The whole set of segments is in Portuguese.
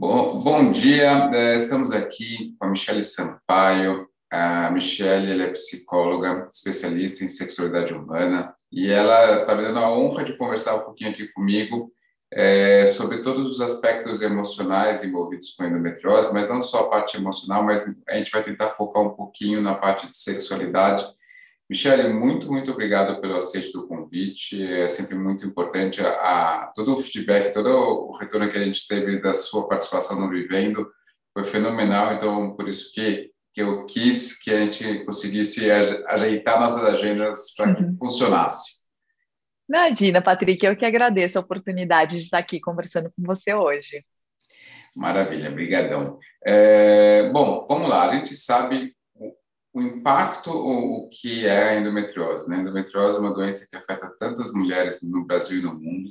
Bom, bom dia, é, estamos aqui com a Michele Sampaio. A Michele é psicóloga, especialista em sexualidade humana, e ela está me dando a honra de conversar um pouquinho aqui comigo é, sobre todos os aspectos emocionais envolvidos com endometriose, mas não só a parte emocional, mas a gente vai tentar focar um pouquinho na parte de sexualidade. Michele, muito, muito obrigado pelo aceite do convite. É sempre muito importante a, a, todo o feedback, todo o retorno que a gente teve da sua participação no Vivendo foi fenomenal. Então, por isso que, que eu quis que a gente conseguisse ajeitar nossas agendas para que uhum. funcionasse. Imagina, Patrick, eu que agradeço a oportunidade de estar aqui conversando com você hoje. Maravilha, brigadão. É, bom, vamos lá, a gente sabe o, impacto, o, o, que é a endometriose. Né? A endometriose é uma doença que afeta tantas mulheres no Brasil e no mundo,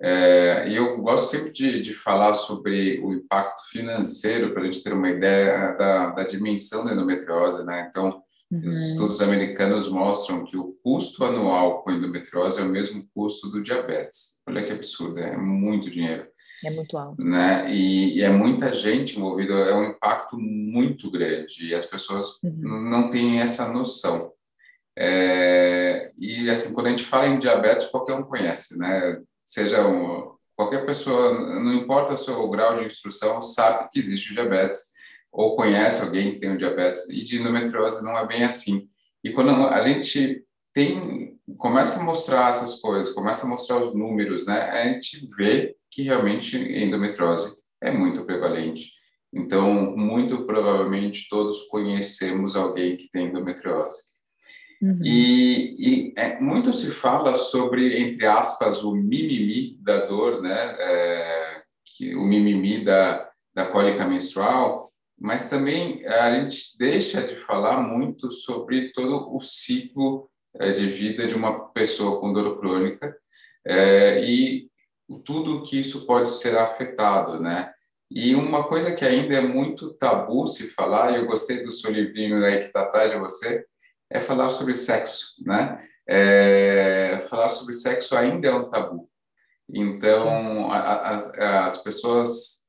é, e eu gosto sempre de, de, falar sobre o impacto financeiro, para a gente ter uma ideia da, da dimensão da endometriose, né? Então, Uhum. Os estudos americanos mostram que o custo anual com endometriose é o mesmo custo do diabetes. Olha que absurdo, é muito dinheiro. É muito alto. Né? E, e é muita gente envolvida, é um impacto muito grande e as pessoas uhum. não têm essa noção. É, e assim, quando a gente fala em diabetes, qualquer um conhece, né? Seja um, qualquer pessoa, não importa o seu grau de instrução, sabe que existe o diabetes ou conhece alguém que tem o diabetes, e de endometriose não é bem assim. E quando a gente tem, começa a mostrar essas coisas, começa a mostrar os números, né, a gente vê que realmente endometriose é muito prevalente. Então, muito provavelmente todos conhecemos alguém que tem endometriose. Uhum. E, e é, muito se fala sobre, entre aspas, o mimimi da dor, né? É, que, o mimimi da, da cólica menstrual, mas também a gente deixa de falar muito sobre todo o ciclo é, de vida de uma pessoa com dor crônica é, e tudo que isso pode ser afetado, né? E uma coisa que ainda é muito tabu se falar, e eu gostei do seu livrinho aí que está atrás de você, é falar sobre sexo, né? É, falar sobre sexo ainda é um tabu. Então, a, a, as pessoas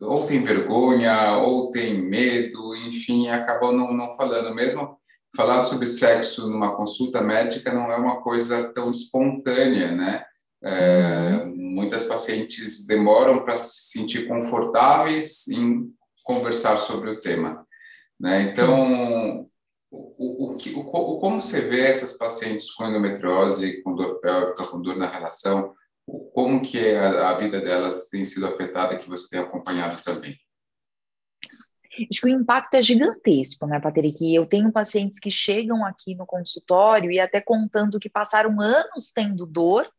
ou tem vergonha, ou tem medo, enfim, acabam não, não falando. Mesmo falar sobre sexo numa consulta médica não é uma coisa tão espontânea, né? É, uhum. muitas pacientes demoram para se sentir confortáveis em conversar sobre o tema, né? Então, o, o, o, o, como você vê essas pacientes com endometriose, com dor pélvica, com dor na relação, como que é a, vida delas tem sido afetada que você tem acompanhado também? Acho que o impacto é gigantesco, né, Patrick? Eu tenho pacientes que chegam aqui no consultório e até contando que passaram anos tendo dor,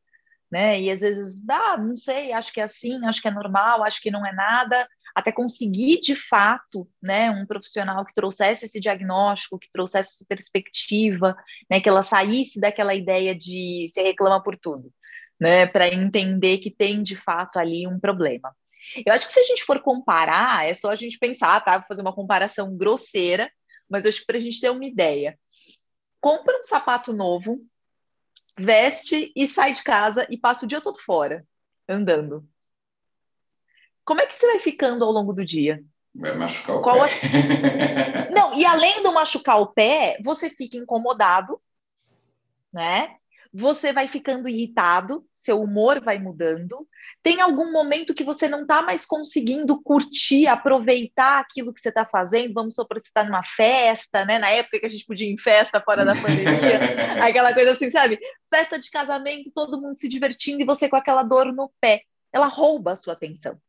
né? E às vezes, ah, não sei, acho que é assim, acho que é normal, acho que não é nada, até conseguir de fato, né, um profissional que trouxesse esse diagnóstico, que trouxesse essa perspectiva, né, que ela saísse daquela ideia de se reclama por tudo né, para entender que tem de fato ali um problema. Eu acho que se a gente for comparar, é só a gente pensar, tá? Vou fazer uma comparação grosseira, mas acho que para a gente ter uma ideia. Compra um sapato novo, veste e sai de casa e passa o dia todo fora, andando. Como é que você vai ficando ao longo do dia? Vai machucar o Qual pé. É... Não, e além do machucar o pé, você fica incomodado, né? Você vai ficando irritado, seu humor vai mudando. Tem algum momento que você não está mais conseguindo curtir, aproveitar aquilo que você está fazendo? Vamos supor que você está numa festa, né? Na época que a gente podia ir em festa fora da pandemia, aquela coisa assim, sabe? Festa de casamento, todo mundo se divertindo e você com aquela dor no pé. Ela rouba a sua atenção.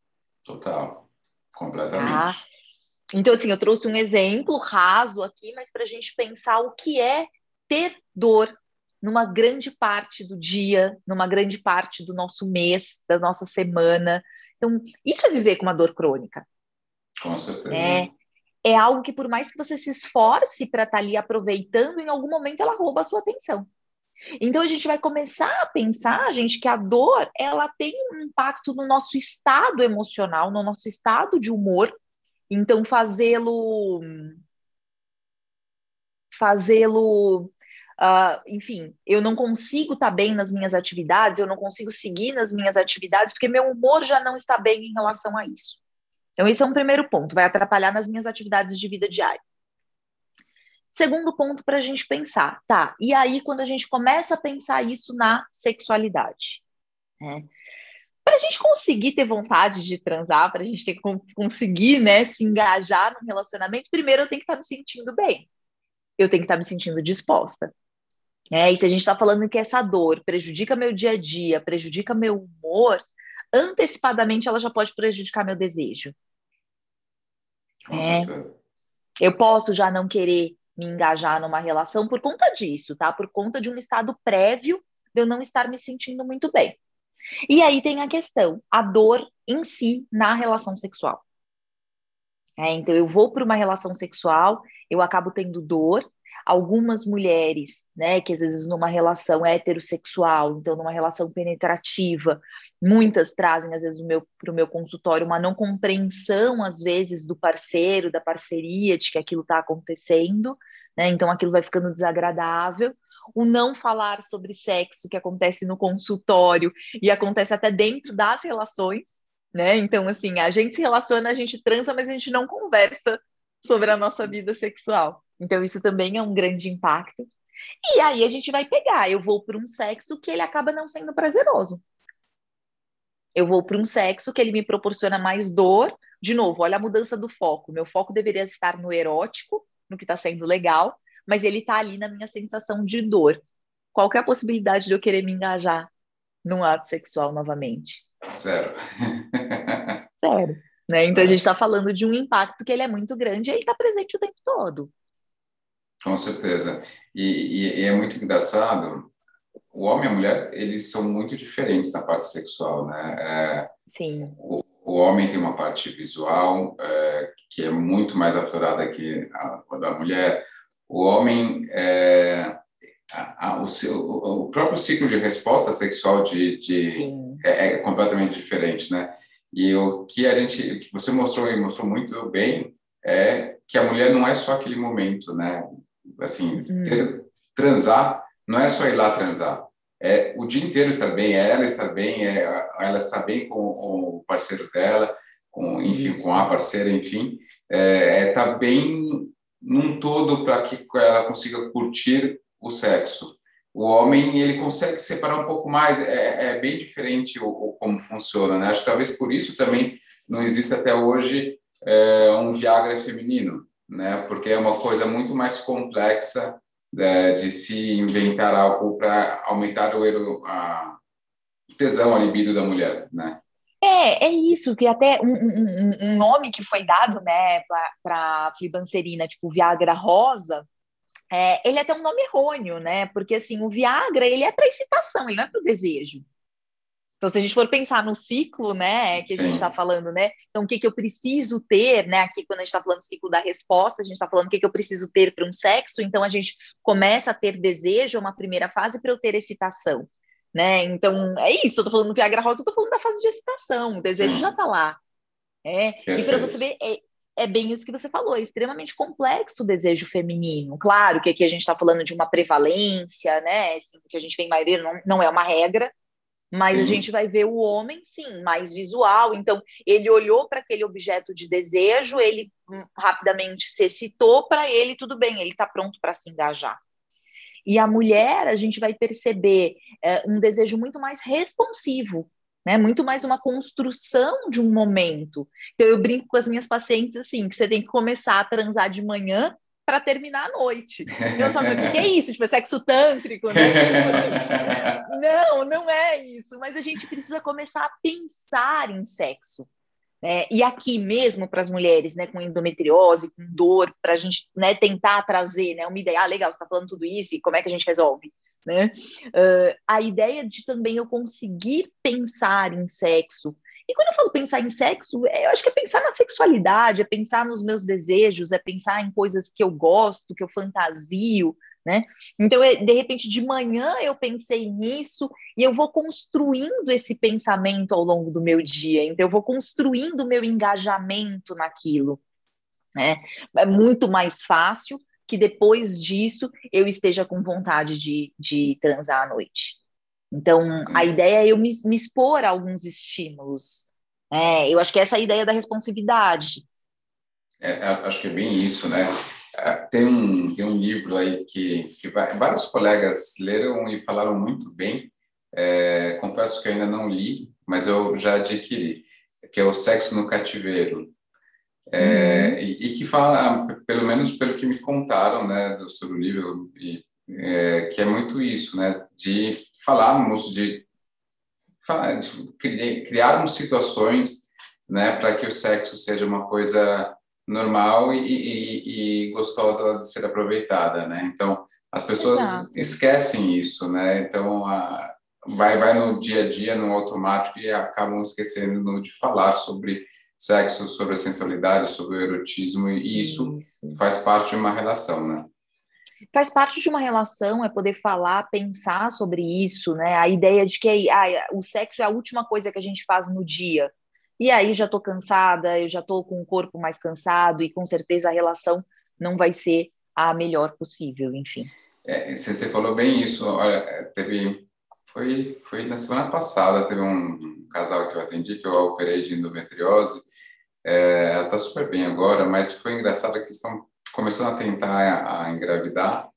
Total, completamente. Ah. Então, assim, eu trouxe um exemplo raso aqui, mas para a gente pensar o que é ter dor numa grande parte do dia, numa grande parte do nosso mês, da nossa semana. Então, isso é viver com uma dor crônica. Com certeza. É, é algo que, por mais que você se esforce para estar tá ali aproveitando, em algum momento ela rouba a sua atenção. Então a gente vai começar a pensar, gente, que a dor ela tem um impacto no nosso estado emocional, no nosso estado de humor. Então fazê-lo fazê-lo Uh, enfim, eu não consigo estar tá bem nas minhas atividades, eu não consigo seguir nas minhas atividades, porque meu humor já não está bem em relação a isso. Então, esse é um primeiro ponto, vai atrapalhar nas minhas atividades de vida diária. Segundo ponto para a gente pensar, tá? E aí, quando a gente começa a pensar isso na sexualidade, né? Para a gente conseguir ter vontade de transar, para a gente ter, conseguir né, se engajar no relacionamento, primeiro eu tenho que estar tá me sentindo bem. Eu tenho que estar tá me sentindo disposta. É, e se a gente está falando que essa dor prejudica meu dia a dia, prejudica meu humor, antecipadamente ela já pode prejudicar meu desejo. Com é, eu posso já não querer me engajar numa relação por conta disso, tá? Por conta de um estado prévio de eu não estar me sentindo muito bem. E aí tem a questão, a dor em si na relação sexual. É, então eu vou para uma relação sexual, eu acabo tendo dor, algumas mulheres, né, que às vezes numa relação heterossexual, então numa relação penetrativa, muitas trazem às vezes para o meu consultório uma não compreensão às vezes do parceiro, da parceria, de que aquilo está acontecendo, né, então aquilo vai ficando desagradável. O não falar sobre sexo que acontece no consultório e acontece até dentro das relações, né? Então, assim, a gente se relaciona, a gente transa, mas a gente não conversa sobre a nossa vida sexual. Então, isso também é um grande impacto. E aí a gente vai pegar, eu vou para um sexo que ele acaba não sendo prazeroso. Eu vou para um sexo que ele me proporciona mais dor. De novo, olha a mudança do foco. Meu foco deveria estar no erótico, no que está sendo legal, mas ele está ali na minha sensação de dor. Qual é a possibilidade de eu querer me engajar num ato sexual novamente? Zero. Zero. Né? Então a gente está falando de um impacto que ele é muito grande e ele está presente o tempo todo. Com certeza. E, e, é muito engraçado, o homem e a mulher, eles são muito diferentes na parte sexual, né? É, Sim. O, o, homem tem uma parte visual é, que é muito mais aflorada que a, a da mulher. O homem, é, a, a, o, seu, o, próprio ciclo de resposta sexual de, de é, é, completamente diferente, né? E o que a gente, o que você mostrou e mostrou muito bem é que a mulher não é só aquele momento, né? Assim, hum. transar não é só ir lá transar. É o dia inteiro estar bem, é ela estar bem, é ela estar bem com, o parceiro dela, com, enfim, Isso. com a parceira, enfim, é, é tá bem num todo para que ela consiga curtir o sexo. O homem ele consegue separar um pouco mais, é, é bem diferente o, o, como funciona, né? Acho que talvez por isso também não existe até hoje é, um Viagra feminino, né? Porque é uma coisa muito mais complexa né, de se inventar algo para aumentar o, a tesão, a libido da mulher, né? É, é isso, que até um, um, um nome que foi dado, né, para flibanserina, tipo Viagra rosa, é, ele é até um nome errôneo, né, porque assim, o Viagra, ele é para excitação, ele não é para o desejo. Então, se a gente for pensar no ciclo, né, que a gente está falando, né, então o que, que eu preciso ter, né, aqui quando a gente está falando do ciclo da resposta, a gente está falando o que, que eu preciso ter para um sexo, então a gente começa a ter desejo, é uma primeira fase para eu ter excitação, né, então é isso, eu estou falando do Viagra Rosa, eu estou falando da fase de excitação, o desejo já está lá, é, e para você ver, é, é bem isso que você falou, é extremamente complexo o desejo feminino. Claro que aqui a gente está falando de uma prevalência, né? Assim, que a gente vem maioria, não, não é uma regra, mas sim. a gente vai ver o homem, sim, mais visual. Então, ele olhou para aquele objeto de desejo, ele hum, rapidamente se excitou para ele, tudo bem, ele está pronto para se engajar. E a mulher, a gente vai perceber é, um desejo muito mais responsivo, né? Muito mais uma construção de um momento. Então, eu brinco com as minhas pacientes assim, que você tem que começar a transar de manhã para terminar a noite. Eu sabe o que é isso? Tipo, é sexo tântrico, né? Tipo, não, não é isso. Mas a gente precisa começar a pensar em sexo. Né? E aqui mesmo para as mulheres, né, com endometriose, com dor, para a gente né, tentar trazer né, uma ideia, ah, legal, você está falando tudo isso, e como é que a gente resolve? Né? Uh, a ideia de também eu conseguir pensar em sexo e quando eu falo pensar em sexo, é, eu acho que é pensar na sexualidade, é pensar nos meus desejos, é pensar em coisas que eu gosto, que eu fantasio, né? Então, é, de repente, de manhã eu pensei nisso e eu vou construindo esse pensamento ao longo do meu dia. Então, eu vou construindo o meu engajamento naquilo. Né? É muito mais fácil que depois disso eu esteja com vontade de, de transar à noite. Então, a ideia é eu me, me expor a alguns estímulos. É, eu acho que essa é a ideia da responsividade. É, é acho que é bem isso, né? É, tem um, tem um livro aí que, que vários colegas leram e falaram muito bem. É, confesso que ainda não li, mas eu já adquiri, que é o Sexo no Cativeiro. É, uhum. e, e, que fala, pelo menos pelo que me contaram, né, do, sobre o livro, e, é, que é muito isso, né, de falarmos, de, de criarmos situações, né, para que o sexo seja uma coisa normal e, e, e, gostosa de ser aproveitada, né? Então as pessoas Exato. esquecem isso, né? Então a, vai vai no dia a dia no automático e acabam esquecendo de falar sobre sexo, sobre a sensualidade, sobre o erotismo e isso, isso. faz parte de uma relação, né? Faz parte de uma relação é poder falar, pensar sobre isso, né? A ideia de que ah, o sexo é a última coisa que a gente faz no dia. E aí já estou cansada, eu já estou com o corpo mais cansado e com certeza a relação não vai ser a melhor possível, enfim. É, você falou bem isso. Olha, é, teve foi foi na semana passada teve um, casal que eu atendi que eu operei de endometriose. É, ela está super bem agora, mas foi engraçado que estão começando a tentar a, engravidar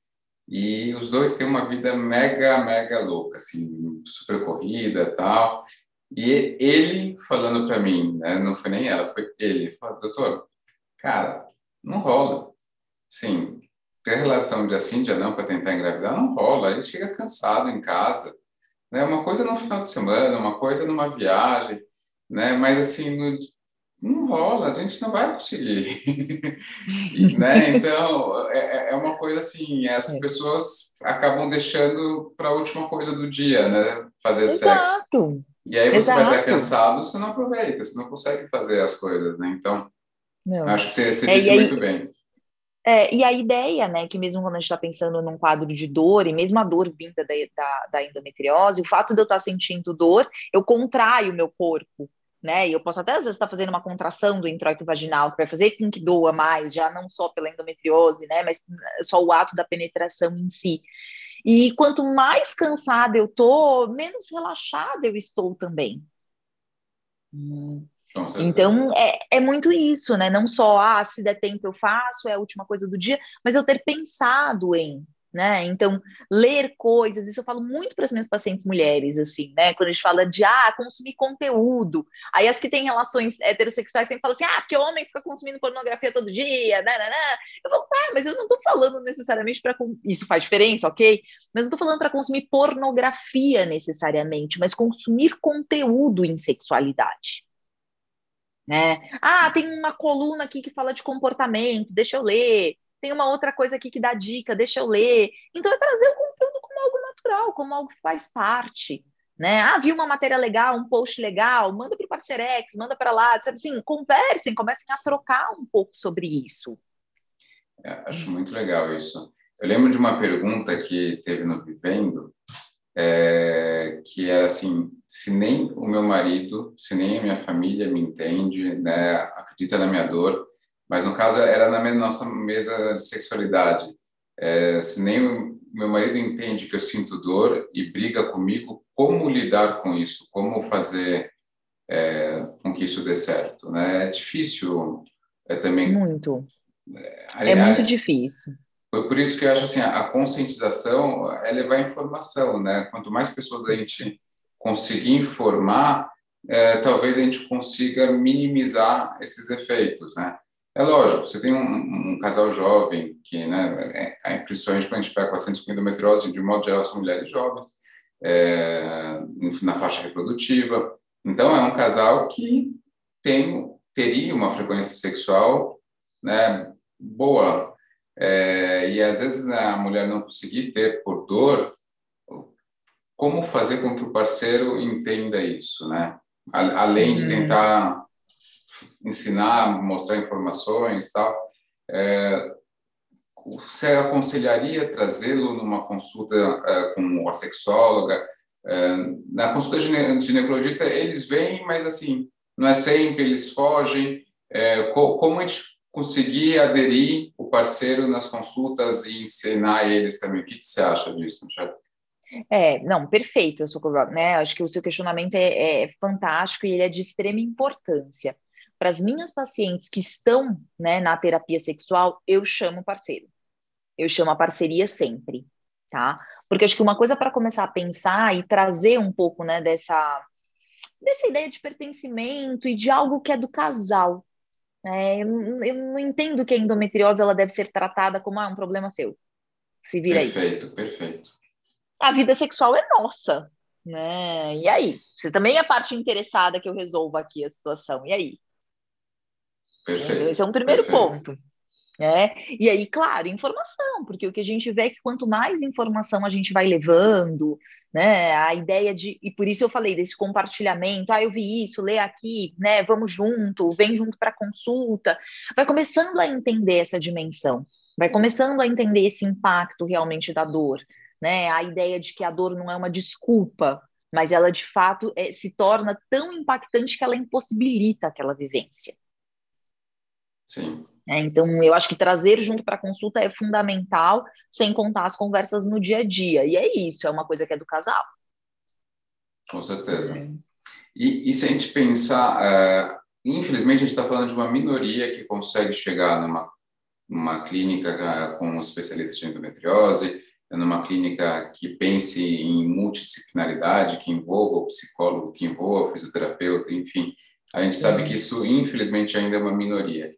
e os dois têm uma vida mega mega louca, assim, super corrida, tal. E ele falando para mim, né, não foi nem ela, foi ele, falou, doutor, cara, não rola. Sim, ter relação de assim, de não para tentar engravidar, não rola. Ele chega cansado em casa. Né? Uma coisa no final de semana, uma coisa numa viagem, né? mas assim, no, não rola, a gente não vai conseguir. né? Então, é, é, é uma coisa assim, as é. pessoas acabam deixando para a última coisa do dia, né? Fazer Exato. sexo. E aí você Exato. vai estar cansado, você não aproveita, você não consegue fazer as coisas, né? Então, não. acho que você, você é, disse aí, muito bem. É, e a ideia, né, que mesmo quando a gente está pensando num quadro de dor, e mesmo a dor vinda da, da, da endometriose, o fato de eu estar tá sentindo dor, eu contraio o meu corpo, né? E eu posso até às vezes estar tá fazendo uma contração do introito vaginal, que vai fazer com que doa mais, já não só pela endometriose, né? Mas só o ato da penetração em si. E quanto mais cansada eu tô, menos relaxada eu estou também. Então, é, é muito isso, né? Não só, ah, se der tempo eu faço, é a última coisa do dia, mas eu ter pensado em, né? Então, ler coisas, isso eu falo muito para as minhas pacientes mulheres, assim, né? Quando a gente fala de, ah, consumir conteúdo. Aí as que têm relações heterossexuais sempre falam assim, ah, porque homem fica consumindo pornografia todo dia, né, né, né. Eu falo, tá, mas eu não estou falando necessariamente para... Isso faz diferença, ok? Mas eu estou falando para consumir pornografia necessariamente, mas consumir conteúdo em sexualidade. Né? Ah, tem uma coluna aqui que fala de comportamento, deixa eu ler tem uma outra coisa aqui que dá dica, deixa eu ler. Então, é trazer o conteúdo como algo natural, como algo que faz parte. Né? Ah, viu uma matéria legal, um post legal, manda para o Parcerex, manda para lá, sabe assim, conversem, comecem a trocar um pouco sobre isso. É, acho muito legal isso. Eu lembro de uma pergunta que teve no Vivendo, é, que era assim, se nem o meu marido, se nem a minha família me entende, né, acredita na minha dor, mas no caso era na nossa mesa de sexualidade. É, se nem o meu marido entende que eu sinto dor e briga comigo, como lidar com isso? Como fazer é, com que isso dê certo? Né? É difícil é, também. Muito. É, é muito difícil. Por, por isso que eu acho assim, a, a conscientização é levar informação, né? Quanto mais pessoas a gente conseguir informar, é, talvez a gente consiga minimizar esses efeitos, né? É lógico, você tem um, um casal jovem, que, né, é, é, principalmente quando a gente pega pacientes com endometriose, de modo geral são mulheres jovens, é, na faixa reprodutiva. Então, é um casal que tem, teria uma frequência sexual né, boa. É, e às vezes né, a mulher não conseguir ter por dor, como fazer com que o parceiro entenda isso, né? Além de uhum. tentar ensinar, mostrar informações tal. É, você aconselharia trazê-lo numa consulta é, com a sexóloga? É, na consulta de ginecologista, eles vêm, mas assim, não é sempre, eles fogem. É, co como a gente conseguir aderir o parceiro nas consultas e ensinar eles também? O que, que você acha disso, Michel? É, não, perfeito, sou, né? Acho que o seu questionamento é, é fantástico e ele é de extrema importância. Para as minhas pacientes que estão né, na terapia sexual, eu chamo parceiro. Eu chamo a parceria sempre, tá? Porque acho que uma coisa para começar a pensar e trazer um pouco né, dessa, dessa ideia de pertencimento e de algo que é do casal. Né? Eu, eu não entendo que a endometriose ela deve ser tratada como ah, um problema seu. Se vira perfeito, aí. Perfeito, perfeito. A vida sexual é nossa, né? E aí? Você também é a parte interessada que eu resolva aqui a situação. E aí? Perfeito. Esse é um primeiro perfeito. ponto. É, e aí, claro, informação, porque o que a gente vê é que quanto mais informação a gente vai levando, né, a ideia de, e por isso eu falei desse compartilhamento, ah, eu vi isso, lê aqui, né, vamos junto, vem junto para consulta, vai começando a entender essa dimensão, vai começando a entender esse impacto realmente da dor, né, a ideia de que a dor não é uma desculpa, mas ela de fato é, se torna tão impactante que ela impossibilita aquela vivência. Sim. É, então, eu acho que trazer junto para a consulta é fundamental, sem contar as conversas no dia a dia. E é isso, é uma coisa que é do casal. Com certeza. E, e, se a gente pensar, é, infelizmente, a gente está falando de uma minoria que consegue chegar numa, numa clínica é, com um especialista de endometriose, numa clínica que pense em multidisciplinaridade, que envolva o psicólogo, que envolva o fisioterapeuta, enfim. A gente sabe que isso, infelizmente, ainda é uma minoria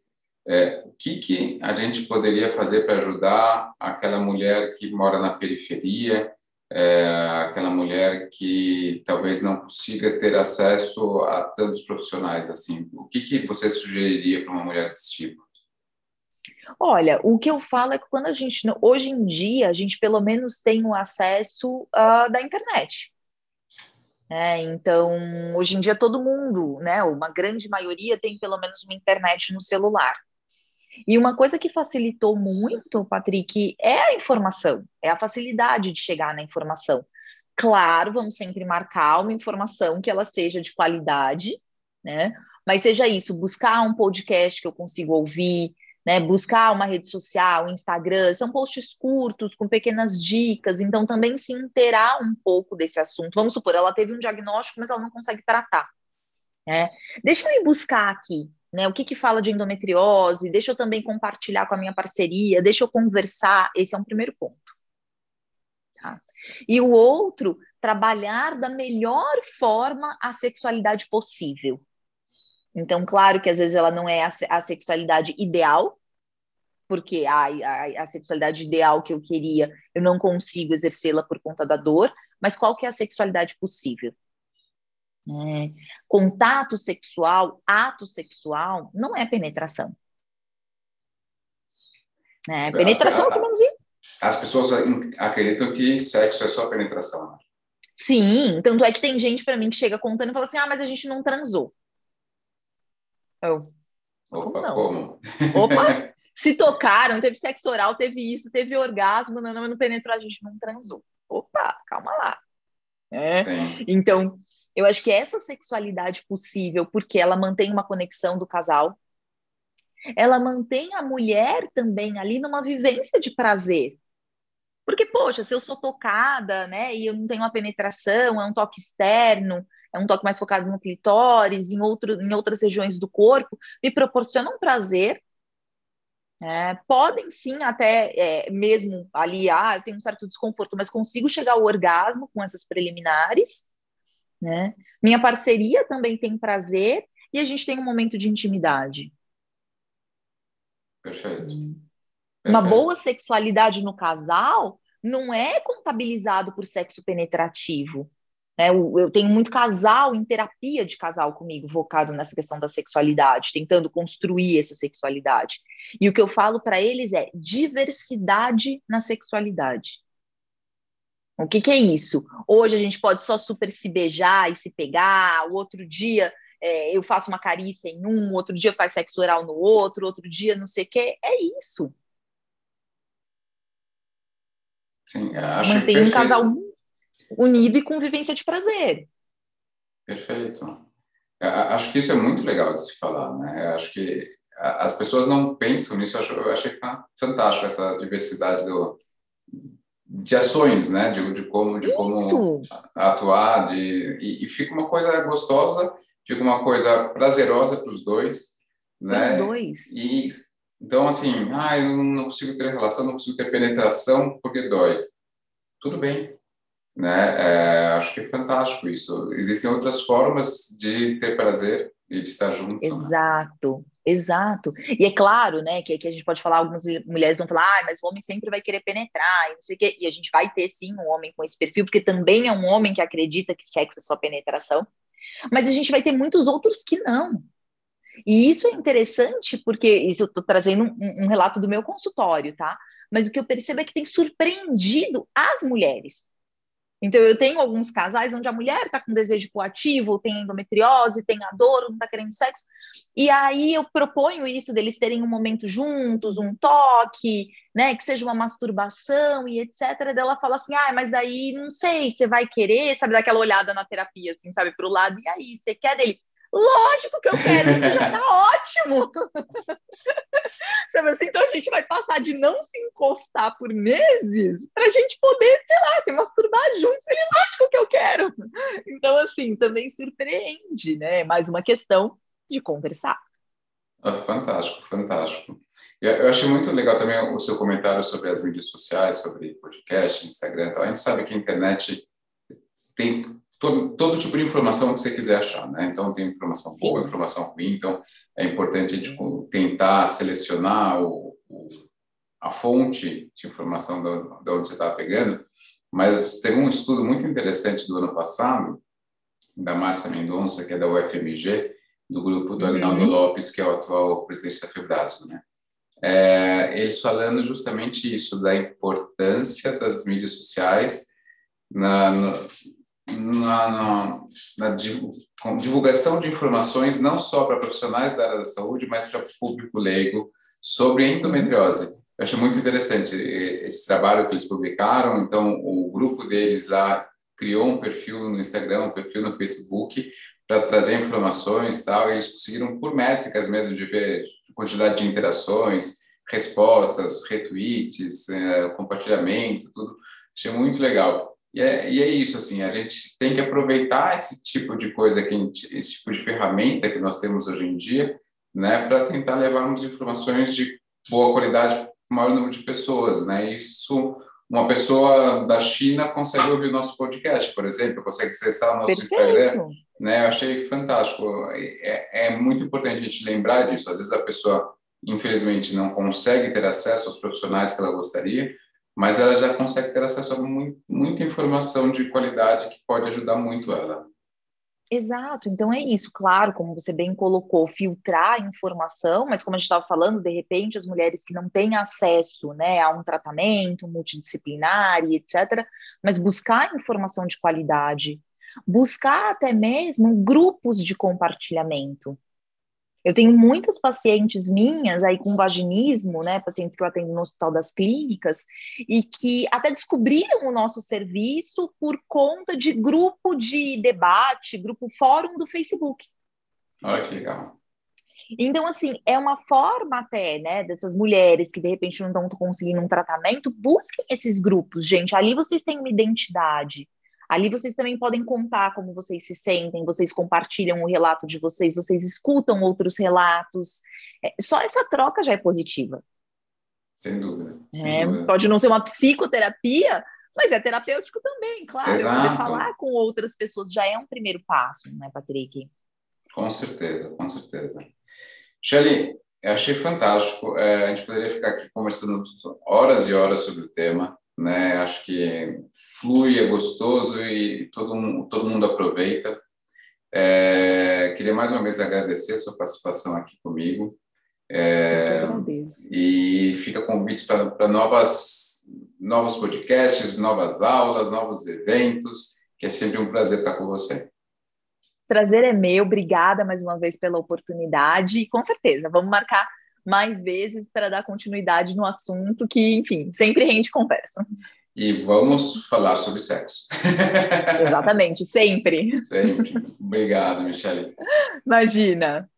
é, o que, que a gente poderia fazer para ajudar aquela mulher que mora na periferia, é, aquela mulher que talvez não consiga ter acesso a tantos profissionais assim? O que, que você sugeriria para uma mulher desse tipo? Olha, o que eu falo é que quando a gente, hoje em dia, a gente pelo menos tem o acesso uh, da internet. É, então, hoje em dia todo mundo, né, uma grande maioria tem pelo menos uma internet no celular. E uma coisa que facilitou muito, Patrick, é a informação, é a facilidade de chegar na informação. Claro, vamos sempre marcar uma informação que ela seja de qualidade, né? Mas seja isso, buscar um podcast que eu consigo ouvir, né? Buscar uma rede social, Instagram, são posts curtos com pequenas dicas, então também se inteirar um pouco desse assunto. Vamos supor, ela teve um diagnóstico, mas ela não consegue tratar. Né? Deixa eu ir buscar aqui né? O que, que fala de endometriose? Deixa eu também compartilhar com a minha parceria, deixa eu conversar. Esse é um primeiro ponto. Tá? E o outro, trabalhar da melhor forma a sexualidade possível. Então, claro que às vezes ela não é a, a sexualidade ideal, porque a, a, a, sexualidade ideal que eu queria, eu não consigo exercê-la por conta da dor, mas qual que é a sexualidade possível? Né? Contato sexual, ato sexual, não é penetração. Né? Penetração é mãozinha. As pessoas acreditam que sexo é só penetração. Né? Sim, tanto é que tem gente para mim que chega contando e fala assim: ah, mas a gente não transou. Eu. Opa, como? como? Opa, se tocaram, teve sexo oral, teve isso, teve orgasmo, não, não, não penetrou, a gente não transou. Opa, calma lá. É? Então, eu acho que essa sexualidade possível, porque ela mantém uma conexão do casal, ela mantém a mulher também ali numa vivência de prazer. Porque, poxa, se eu sou tocada, né, e eu não tenho uma penetração, é um toque externo, é um toque mais focado no clitóris, em, outro, em outras regiões do corpo, me proporciona um prazer é, podem sim, até é, mesmo ali, ah, eu tenho um certo desconforto, mas consigo chegar ao orgasmo com essas preliminares. Né? Minha parceria também tem prazer e a gente tem um momento de intimidade. Perfeito. Hum. Uma boa sexualidade no casal não é contabilizado por sexo penetrativo. Né? Eu, eu tenho muito casal em terapia de casal comigo, focado nessa questão da sexualidade, tentando construir essa sexualidade. E o que eu falo para eles é diversidade na sexualidade. O que, que, é isso? Hoje a gente pode só super se beijar e se pegar, o outro dia é, eu faço uma carícia em um, outro dia faz sexo oral no outro, outro dia não sei o quê. É isso. Sim, acho Mantém um casal unido e com vivência de prazer. Perfeito. Acho que isso é muito legal de se falar, né? Acho que as pessoas não pensam nisso. Eu achei fantástico essa diversidade do, de ações, né? De, de como, de como atuar, de, e, e, fica uma coisa gostosa, fica uma coisa prazerosa para os dois, né? Os dois. E então assim, ah, eu não consigo ter relação, não consigo ter penetração porque dói. Tudo bem, né? É, acho que é fantástico isso. Existem outras formas de ter prazer e de estar junto. Né? Exato. Né? Exato. E é claro, né, que, que a gente pode falar, algumas mulheres vão falar, ah, mas o homem sempre vai querer penetrar, e não sei o quê. E a gente vai ter, sim, um homem com esse perfil, porque também é um homem que acredita que sexo é só penetração. Mas a gente vai ter muitos outros que não. E isso é interessante, porque isso eu estou trazendo um, um relato do meu consultório, tá? Mas o que eu percebo é que tem surpreendido as mulheres. Então, eu tenho alguns casais onde a mulher está com desejo ativo, tem endometriose, tem a dor, não está querendo sexo, e aí eu proponho isso deles terem um momento juntos, um toque, né, que seja uma masturbação e etc. Dela fala assim, ah, mas daí não sei, você vai querer, sabe, daquela olhada na terapia, assim, sabe, para o lado, e aí, você quer dele? Lógico que eu quero, isso já tá ótimo. Assim? Então a gente vai passar de não se encostar por meses para a gente poder, sei lá, se masturbar juntos. Ele, lógico que eu quero. Então, assim, também surpreende, né? Mais uma questão de conversar. Ah, fantástico, fantástico. Eu achei muito legal também o seu comentário sobre as mídias sociais, sobre podcast, Instagram. Então, a gente sabe que a internet tem todo, todo tipo de informação que você quiser achar, né? Então, tem informação boa, informação ruim, então é importante a gente tentar selecionar o, o, a fonte de informação de onde você está pegando, mas teve um estudo muito interessante do ano passado, da Márcia Mendonça, que é da UFMG, do grupo do Agnaldo uhum. Lopes, que é o atual presidente da FEBRASO, né? É, eles falando justamente isso, da importância das mídias sociais na, na, na, na, divulgação de informações não só para profissionais da área da saúde, mas para público leigo sobre endometriose. Eu acho muito interessante esse trabalho que eles publicaram. Então, o grupo deles lá criou um perfil no Instagram, um perfil no Facebook para trazer informações tal. E eles conseguiram por métricas mesmo de ver quantidade de interações, respostas, retweets, é, compartilhamento, tudo. Achei muito legal. E é, e é isso, assim, a gente tem que aproveitar esse tipo de coisa, que gente, esse tipo de ferramenta que nós temos hoje em dia, né, para tentar levarmos informações de boa qualidade para o maior número de pessoas, né, isso, uma pessoa da China consegue ouvir o nosso podcast, por exemplo, consegue acessar o nosso Perfeito. Instagram, né, eu achei fantástico, é, é muito importante a gente lembrar disso, às vezes a pessoa, infelizmente, não consegue ter acesso aos profissionais que ela gostaria, mas ela já consegue ter acesso a muito, muita informação de qualidade que pode ajudar muito ela. Exato, então é isso, claro, como você bem colocou, filtrar informação, mas como a gente estava falando, de repente as mulheres que não têm acesso né, a um tratamento multidisciplinar e etc., mas buscar informação de qualidade, buscar até mesmo grupos de compartilhamento. Eu tenho muitas pacientes minhas aí com vaginismo, né, pacientes que eu atendo no Hospital das Clínicas, e que até descobriram o nosso serviço por conta de grupo de debate, grupo fórum do Facebook. Olha que legal. Então, assim, é uma forma até, né, dessas mulheres que de repente não estão conseguindo um tratamento, busquem esses grupos, gente. Ali vocês têm uma identidade. Ali vocês também podem contar como vocês se sentem, vocês compartilham o relato de vocês, vocês escutam outros relatos. É, só essa troca já é positiva. Sem dúvida. Sem é, dúvida. Pode não ser uma psicoterapia, mas é terapêutico também, claro. Exato. Poder falar com outras pessoas já é um primeiro passo, né, Patrick? Com certeza, com certeza. Shelly, eu achei fantástico. É, a gente poderia ficar aqui conversando horas e horas sobre o tema né? Acho que flui, é gostoso e todo, todo mundo aproveita. É, queria mais uma vez agradecer a sua participação aqui comigo. É, e fica convites para novas novos podcasts, novas aulas, novos eventos, que é sempre um prazer estar com você. Prazer é meu, obrigada mais uma vez pela oportunidade e com certeza vamos marcar mais vezes para dar continuidade no assunto que, enfim, sempre rende conversa. E vamos falar sobre sexo. Exatamente, sempre. Sempre. Obrigado, Michele. Imagina.